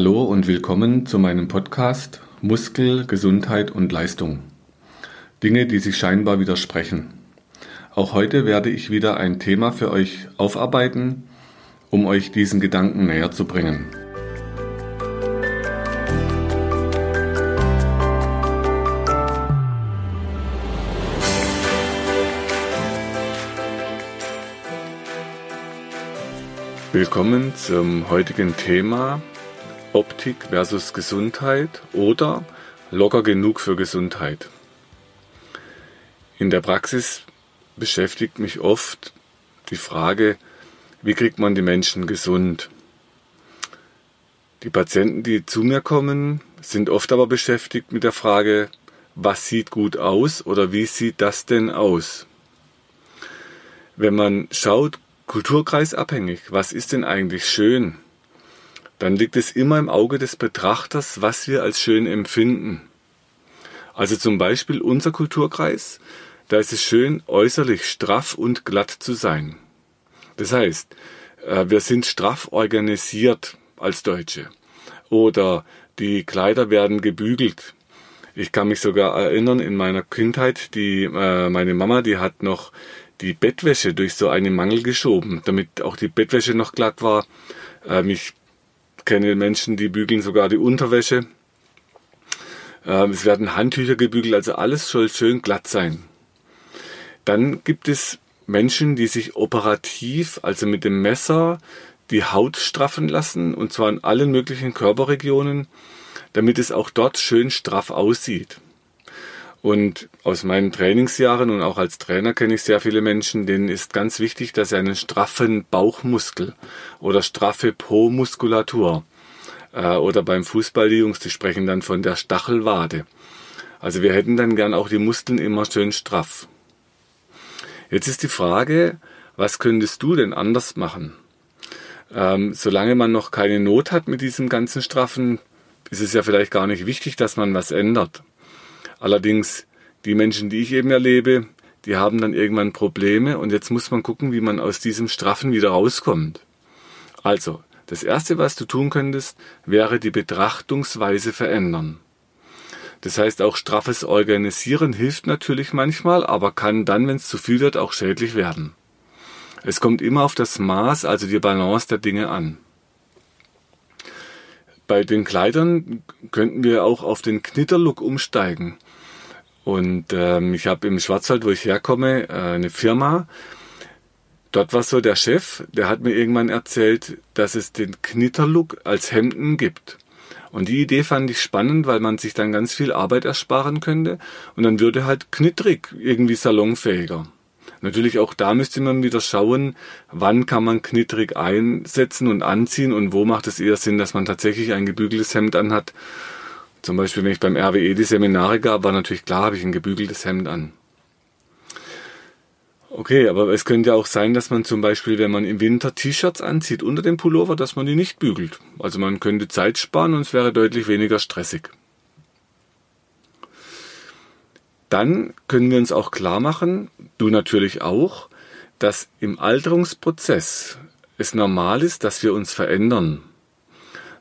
Hallo und willkommen zu meinem Podcast Muskel, Gesundheit und Leistung. Dinge, die sich scheinbar widersprechen. Auch heute werde ich wieder ein Thema für euch aufarbeiten, um euch diesen Gedanken näher zu bringen. Willkommen zum heutigen Thema Optik versus Gesundheit oder locker genug für Gesundheit. In der Praxis beschäftigt mich oft die Frage, wie kriegt man die Menschen gesund? Die Patienten, die zu mir kommen, sind oft aber beschäftigt mit der Frage, was sieht gut aus oder wie sieht das denn aus? Wenn man schaut, kulturkreisabhängig, was ist denn eigentlich schön? Dann liegt es immer im Auge des Betrachters, was wir als schön empfinden. Also zum Beispiel unser Kulturkreis, da ist es schön, äußerlich straff und glatt zu sein. Das heißt, äh, wir sind straff organisiert als Deutsche. Oder die Kleider werden gebügelt. Ich kann mich sogar erinnern, in meiner Kindheit, die, äh, meine Mama, die hat noch die Bettwäsche durch so einen Mangel geschoben, damit auch die Bettwäsche noch glatt war. Ähm, ich kenne Menschen, die bügeln sogar die Unterwäsche. Ähm, es werden Handtücher gebügelt, also alles soll schön glatt sein. Dann gibt es Menschen, die sich operativ, also mit dem Messer, die Haut straffen lassen, und zwar in allen möglichen Körperregionen, damit es auch dort schön straff aussieht. Und aus meinen Trainingsjahren und auch als Trainer kenne ich sehr viele Menschen, denen ist ganz wichtig, dass sie einen straffen Bauchmuskel oder straffe Po-Muskulatur äh, oder beim Fußball die Jungs, die sprechen dann von der Stachelwade. Also wir hätten dann gern auch die Muskeln immer schön straff. Jetzt ist die Frage, was könntest du denn anders machen? Ähm, solange man noch keine Not hat mit diesem ganzen Straffen, ist es ja vielleicht gar nicht wichtig, dass man was ändert. Allerdings, die Menschen, die ich eben erlebe, die haben dann irgendwann Probleme und jetzt muss man gucken, wie man aus diesem Straffen wieder rauskommt. Also, das Erste, was du tun könntest, wäre die Betrachtungsweise verändern. Das heißt, auch straffes Organisieren hilft natürlich manchmal, aber kann dann, wenn es zu viel wird, auch schädlich werden. Es kommt immer auf das Maß, also die Balance der Dinge an. Bei den Kleidern könnten wir auch auf den Knitterlook umsteigen. Und ähm, ich habe im Schwarzwald, wo ich herkomme, äh, eine Firma. Dort war so der Chef, der hat mir irgendwann erzählt, dass es den Knitterlook als Hemden gibt. Und die Idee fand ich spannend, weil man sich dann ganz viel Arbeit ersparen könnte und dann würde halt knittrig irgendwie salonfähiger. Natürlich auch da müsste man wieder schauen, wann kann man knittrig einsetzen und anziehen und wo macht es eher Sinn, dass man tatsächlich ein gebügeltes Hemd anhat zum Beispiel, wenn ich beim RWE die Seminare gab, war natürlich klar, habe ich ein gebügeltes Hemd an. Okay, aber es könnte ja auch sein, dass man zum Beispiel, wenn man im Winter T-Shirts anzieht unter dem Pullover, dass man die nicht bügelt. Also man könnte Zeit sparen und es wäre deutlich weniger stressig. Dann können wir uns auch klar machen, du natürlich auch, dass im Alterungsprozess es normal ist, dass wir uns verändern.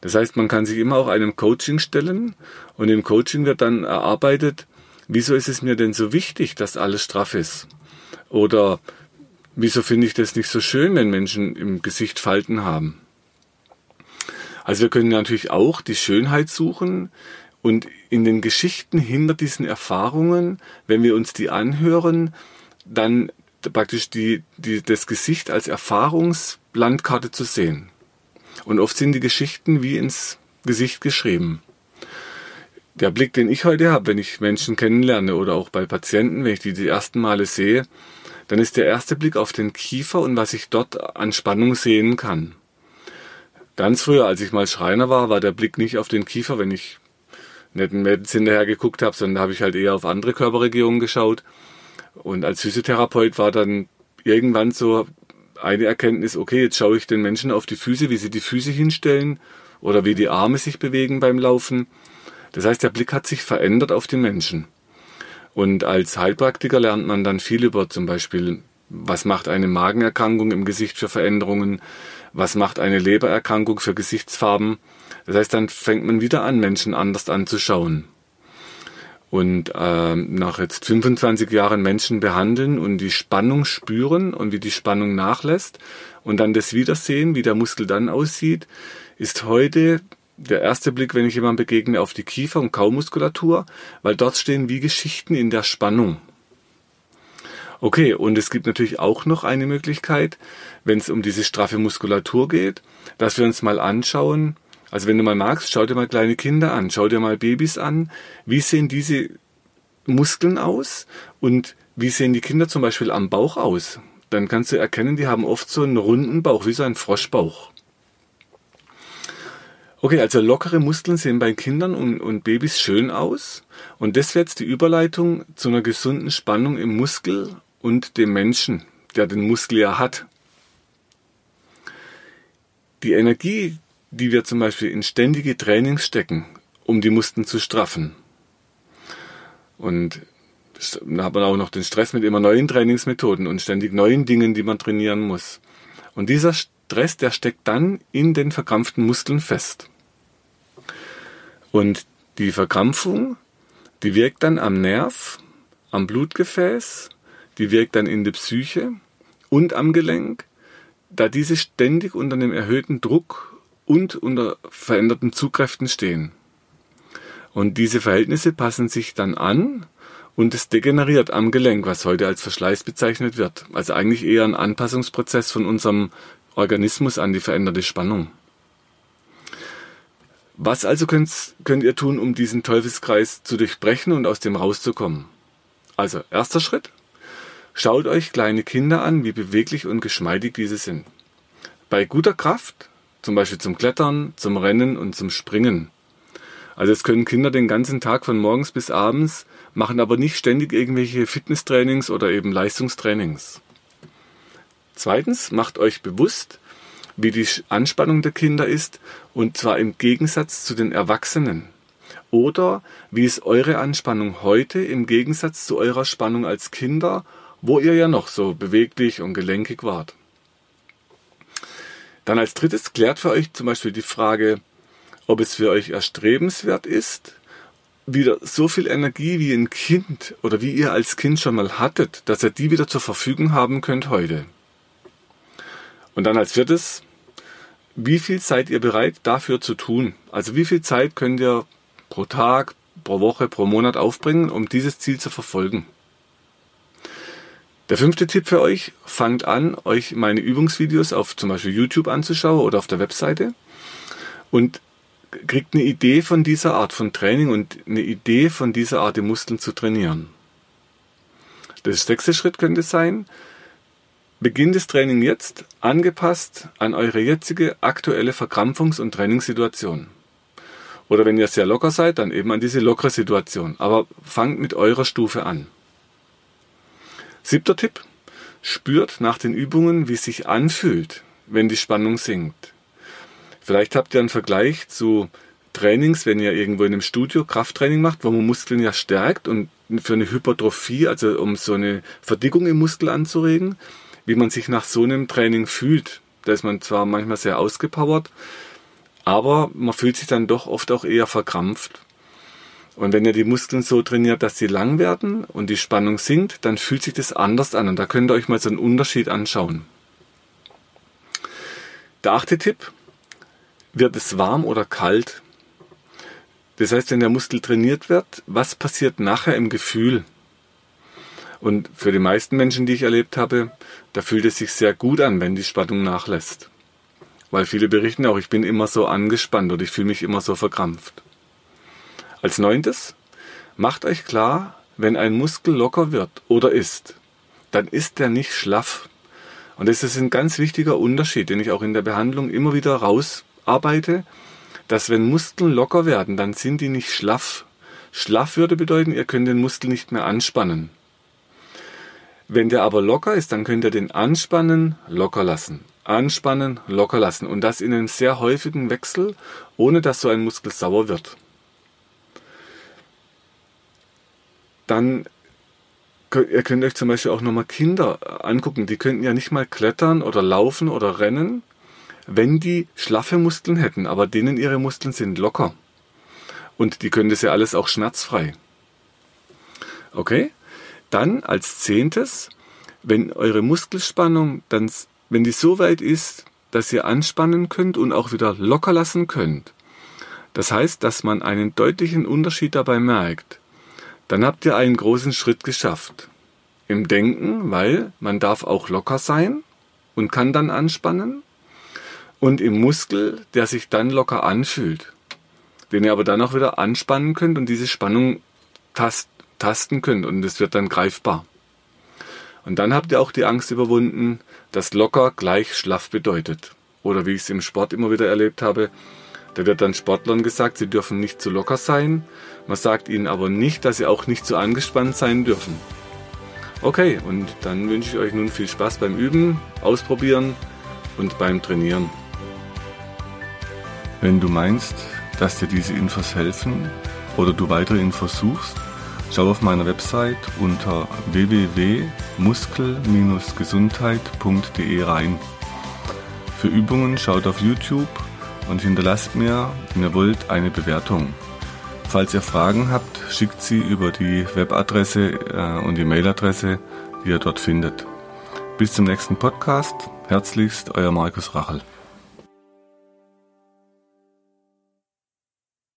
Das heißt, man kann sich immer auch einem Coaching stellen und im Coaching wird dann erarbeitet, wieso ist es mir denn so wichtig, dass alles straff ist? Oder wieso finde ich das nicht so schön, wenn Menschen im Gesicht Falten haben? Also wir können natürlich auch die Schönheit suchen und in den Geschichten hinter diesen Erfahrungen, wenn wir uns die anhören, dann praktisch die, die, das Gesicht als Erfahrungslandkarte zu sehen. Und oft sind die Geschichten wie ins Gesicht geschrieben. Der Blick, den ich heute habe, wenn ich Menschen kennenlerne oder auch bei Patienten, wenn ich die die ersten Male sehe, dann ist der erste Blick auf den Kiefer und was ich dort an Spannung sehen kann. Ganz früher, als ich mal Schreiner war, war der Blick nicht auf den Kiefer, wenn ich nicht ein Mädels hinterher geguckt habe, sondern da habe ich halt eher auf andere Körperregionen geschaut. Und als Physiotherapeut war dann irgendwann so eine Erkenntnis, okay, jetzt schaue ich den Menschen auf die Füße, wie sie die Füße hinstellen oder wie die Arme sich bewegen beim Laufen. Das heißt, der Blick hat sich verändert auf den Menschen. Und als Heilpraktiker lernt man dann viel über zum Beispiel, was macht eine Magenerkrankung im Gesicht für Veränderungen, was macht eine Lebererkrankung für Gesichtsfarben. Das heißt, dann fängt man wieder an, Menschen anders anzuschauen. Und ähm, nach jetzt 25 Jahren Menschen behandeln und die Spannung spüren und wie die Spannung nachlässt und dann das Wiedersehen, wie der Muskel dann aussieht, ist heute der erste Blick, wenn ich jemandem begegne, auf die Kiefer- und Kaumuskulatur, weil dort stehen wie Geschichten in der Spannung. Okay, und es gibt natürlich auch noch eine Möglichkeit, wenn es um diese straffe Muskulatur geht, dass wir uns mal anschauen, also wenn du mal magst, schau dir mal kleine Kinder an, schau dir mal Babys an, wie sehen diese Muskeln aus und wie sehen die Kinder zum Beispiel am Bauch aus. Dann kannst du erkennen, die haben oft so einen runden Bauch, wie so ein Froschbauch. Okay, also lockere Muskeln sehen bei Kindern und, und Babys schön aus. Und das wäre jetzt die Überleitung zu einer gesunden Spannung im Muskel und dem Menschen, der den Muskel ja hat. Die Energie, die wir zum Beispiel in ständige Trainings stecken, um die Muskeln zu straffen. Und da hat man auch noch den Stress mit immer neuen Trainingsmethoden und ständig neuen Dingen, die man trainieren muss. Und dieser Stress, der steckt dann in den verkrampften Muskeln fest. Und die Verkrampfung, die wirkt dann am Nerv, am Blutgefäß, die wirkt dann in der Psyche und am Gelenk, da diese ständig unter einem erhöhten Druck und unter veränderten Zugkräften stehen. Und diese Verhältnisse passen sich dann an und es degeneriert am Gelenk, was heute als Verschleiß bezeichnet wird. Also eigentlich eher ein Anpassungsprozess von unserem Organismus an die veränderte Spannung. Was also könnt, könnt ihr tun, um diesen Teufelskreis zu durchbrechen und aus dem rauszukommen? Also, erster Schritt. Schaut euch kleine Kinder an, wie beweglich und geschmeidig diese sind. Bei guter Kraft, zum Beispiel zum Klettern, zum Rennen und zum Springen. Also es können Kinder den ganzen Tag von morgens bis abends, machen aber nicht ständig irgendwelche Fitnesstrainings oder eben Leistungstrainings. Zweitens, macht euch bewusst, wie die Anspannung der Kinder ist, und zwar im Gegensatz zu den Erwachsenen. Oder wie ist eure Anspannung heute im Gegensatz zu eurer Spannung als Kinder, wo ihr ja noch so beweglich und gelenkig wart. Dann als drittes klärt für euch zum Beispiel die Frage, ob es für euch erstrebenswert ist, wieder so viel Energie wie ein Kind oder wie ihr als Kind schon mal hattet, dass ihr die wieder zur Verfügung haben könnt heute. Und dann als viertes, wie viel seid ihr bereit dafür zu tun? Also wie viel Zeit könnt ihr pro Tag, pro Woche, pro Monat aufbringen, um dieses Ziel zu verfolgen? Der fünfte Tipp für euch, fangt an, euch meine Übungsvideos auf zum Beispiel YouTube anzuschauen oder auf der Webseite und kriegt eine Idee von dieser Art von Training und eine Idee von dieser Art, die Muskeln zu trainieren. Der sechste Schritt könnte sein, Beginnt das Training jetzt, angepasst an eure jetzige aktuelle Verkrampfungs- und Trainingssituation. Oder wenn ihr sehr locker seid, dann eben an diese lockere Situation. Aber fangt mit eurer Stufe an. Siebter Tipp. Spürt nach den Übungen, wie es sich anfühlt, wenn die Spannung sinkt. Vielleicht habt ihr einen Vergleich zu Trainings, wenn ihr irgendwo in einem Studio Krafttraining macht, wo man Muskeln ja stärkt und für eine Hypertrophie, also um so eine Verdickung im Muskel anzuregen, wie man sich nach so einem Training fühlt. Da ist man zwar manchmal sehr ausgepowert, aber man fühlt sich dann doch oft auch eher verkrampft. Und wenn ihr die Muskeln so trainiert, dass sie lang werden und die Spannung sinkt, dann fühlt sich das anders an. Und da könnt ihr euch mal so einen Unterschied anschauen. Der achte Tipp, wird es warm oder kalt? Das heißt, wenn der Muskel trainiert wird, was passiert nachher im Gefühl? Und für die meisten Menschen, die ich erlebt habe, da fühlt es sich sehr gut an, wenn die Spannung nachlässt. Weil viele berichten auch, ich bin immer so angespannt oder ich fühle mich immer so verkrampft. Als neuntes, macht euch klar, wenn ein Muskel locker wird oder ist, dann ist der nicht schlaff. Und das ist ein ganz wichtiger Unterschied, den ich auch in der Behandlung immer wieder rausarbeite, dass wenn Muskeln locker werden, dann sind die nicht schlaff. Schlaff würde bedeuten, ihr könnt den Muskel nicht mehr anspannen. Wenn der aber locker ist, dann könnt ihr den anspannen, locker lassen. Anspannen, locker lassen. Und das in einem sehr häufigen Wechsel, ohne dass so ein Muskel sauer wird. Dann ihr könnt euch zum Beispiel auch nochmal Kinder angucken. Die könnten ja nicht mal klettern oder laufen oder rennen, wenn die schlaffe Muskeln hätten, aber denen ihre Muskeln sind locker. Und die können das ja alles auch schmerzfrei. Okay? Dann als zehntes, wenn eure Muskelspannung dann, wenn die so weit ist, dass ihr anspannen könnt und auch wieder locker lassen könnt. Das heißt, dass man einen deutlichen Unterschied dabei merkt. Dann habt ihr einen großen Schritt geschafft. Im Denken, weil man darf auch locker sein und kann dann anspannen. Und im Muskel, der sich dann locker anfühlt. Den ihr aber dann auch wieder anspannen könnt und diese Spannung tast, tasten könnt und es wird dann greifbar. Und dann habt ihr auch die Angst überwunden, dass locker gleich schlaff bedeutet. Oder wie ich es im Sport immer wieder erlebt habe, da wird dann Sportlern gesagt, sie dürfen nicht zu locker sein. Man sagt ihnen aber nicht, dass sie auch nicht zu angespannt sein dürfen. Okay, und dann wünsche ich euch nun viel Spaß beim Üben, Ausprobieren und beim Trainieren. Wenn du meinst, dass dir diese Infos helfen oder du weitere Infos suchst, schau auf meiner Website unter www.muskel-gesundheit.de rein. Für Übungen schaut auf YouTube und hinterlasst mir, wenn ihr wollt, eine Bewertung. Falls ihr Fragen habt, schickt sie über die Webadresse äh, und die Mailadresse, die ihr dort findet. Bis zum nächsten Podcast. Herzlichst, euer Markus Rachel.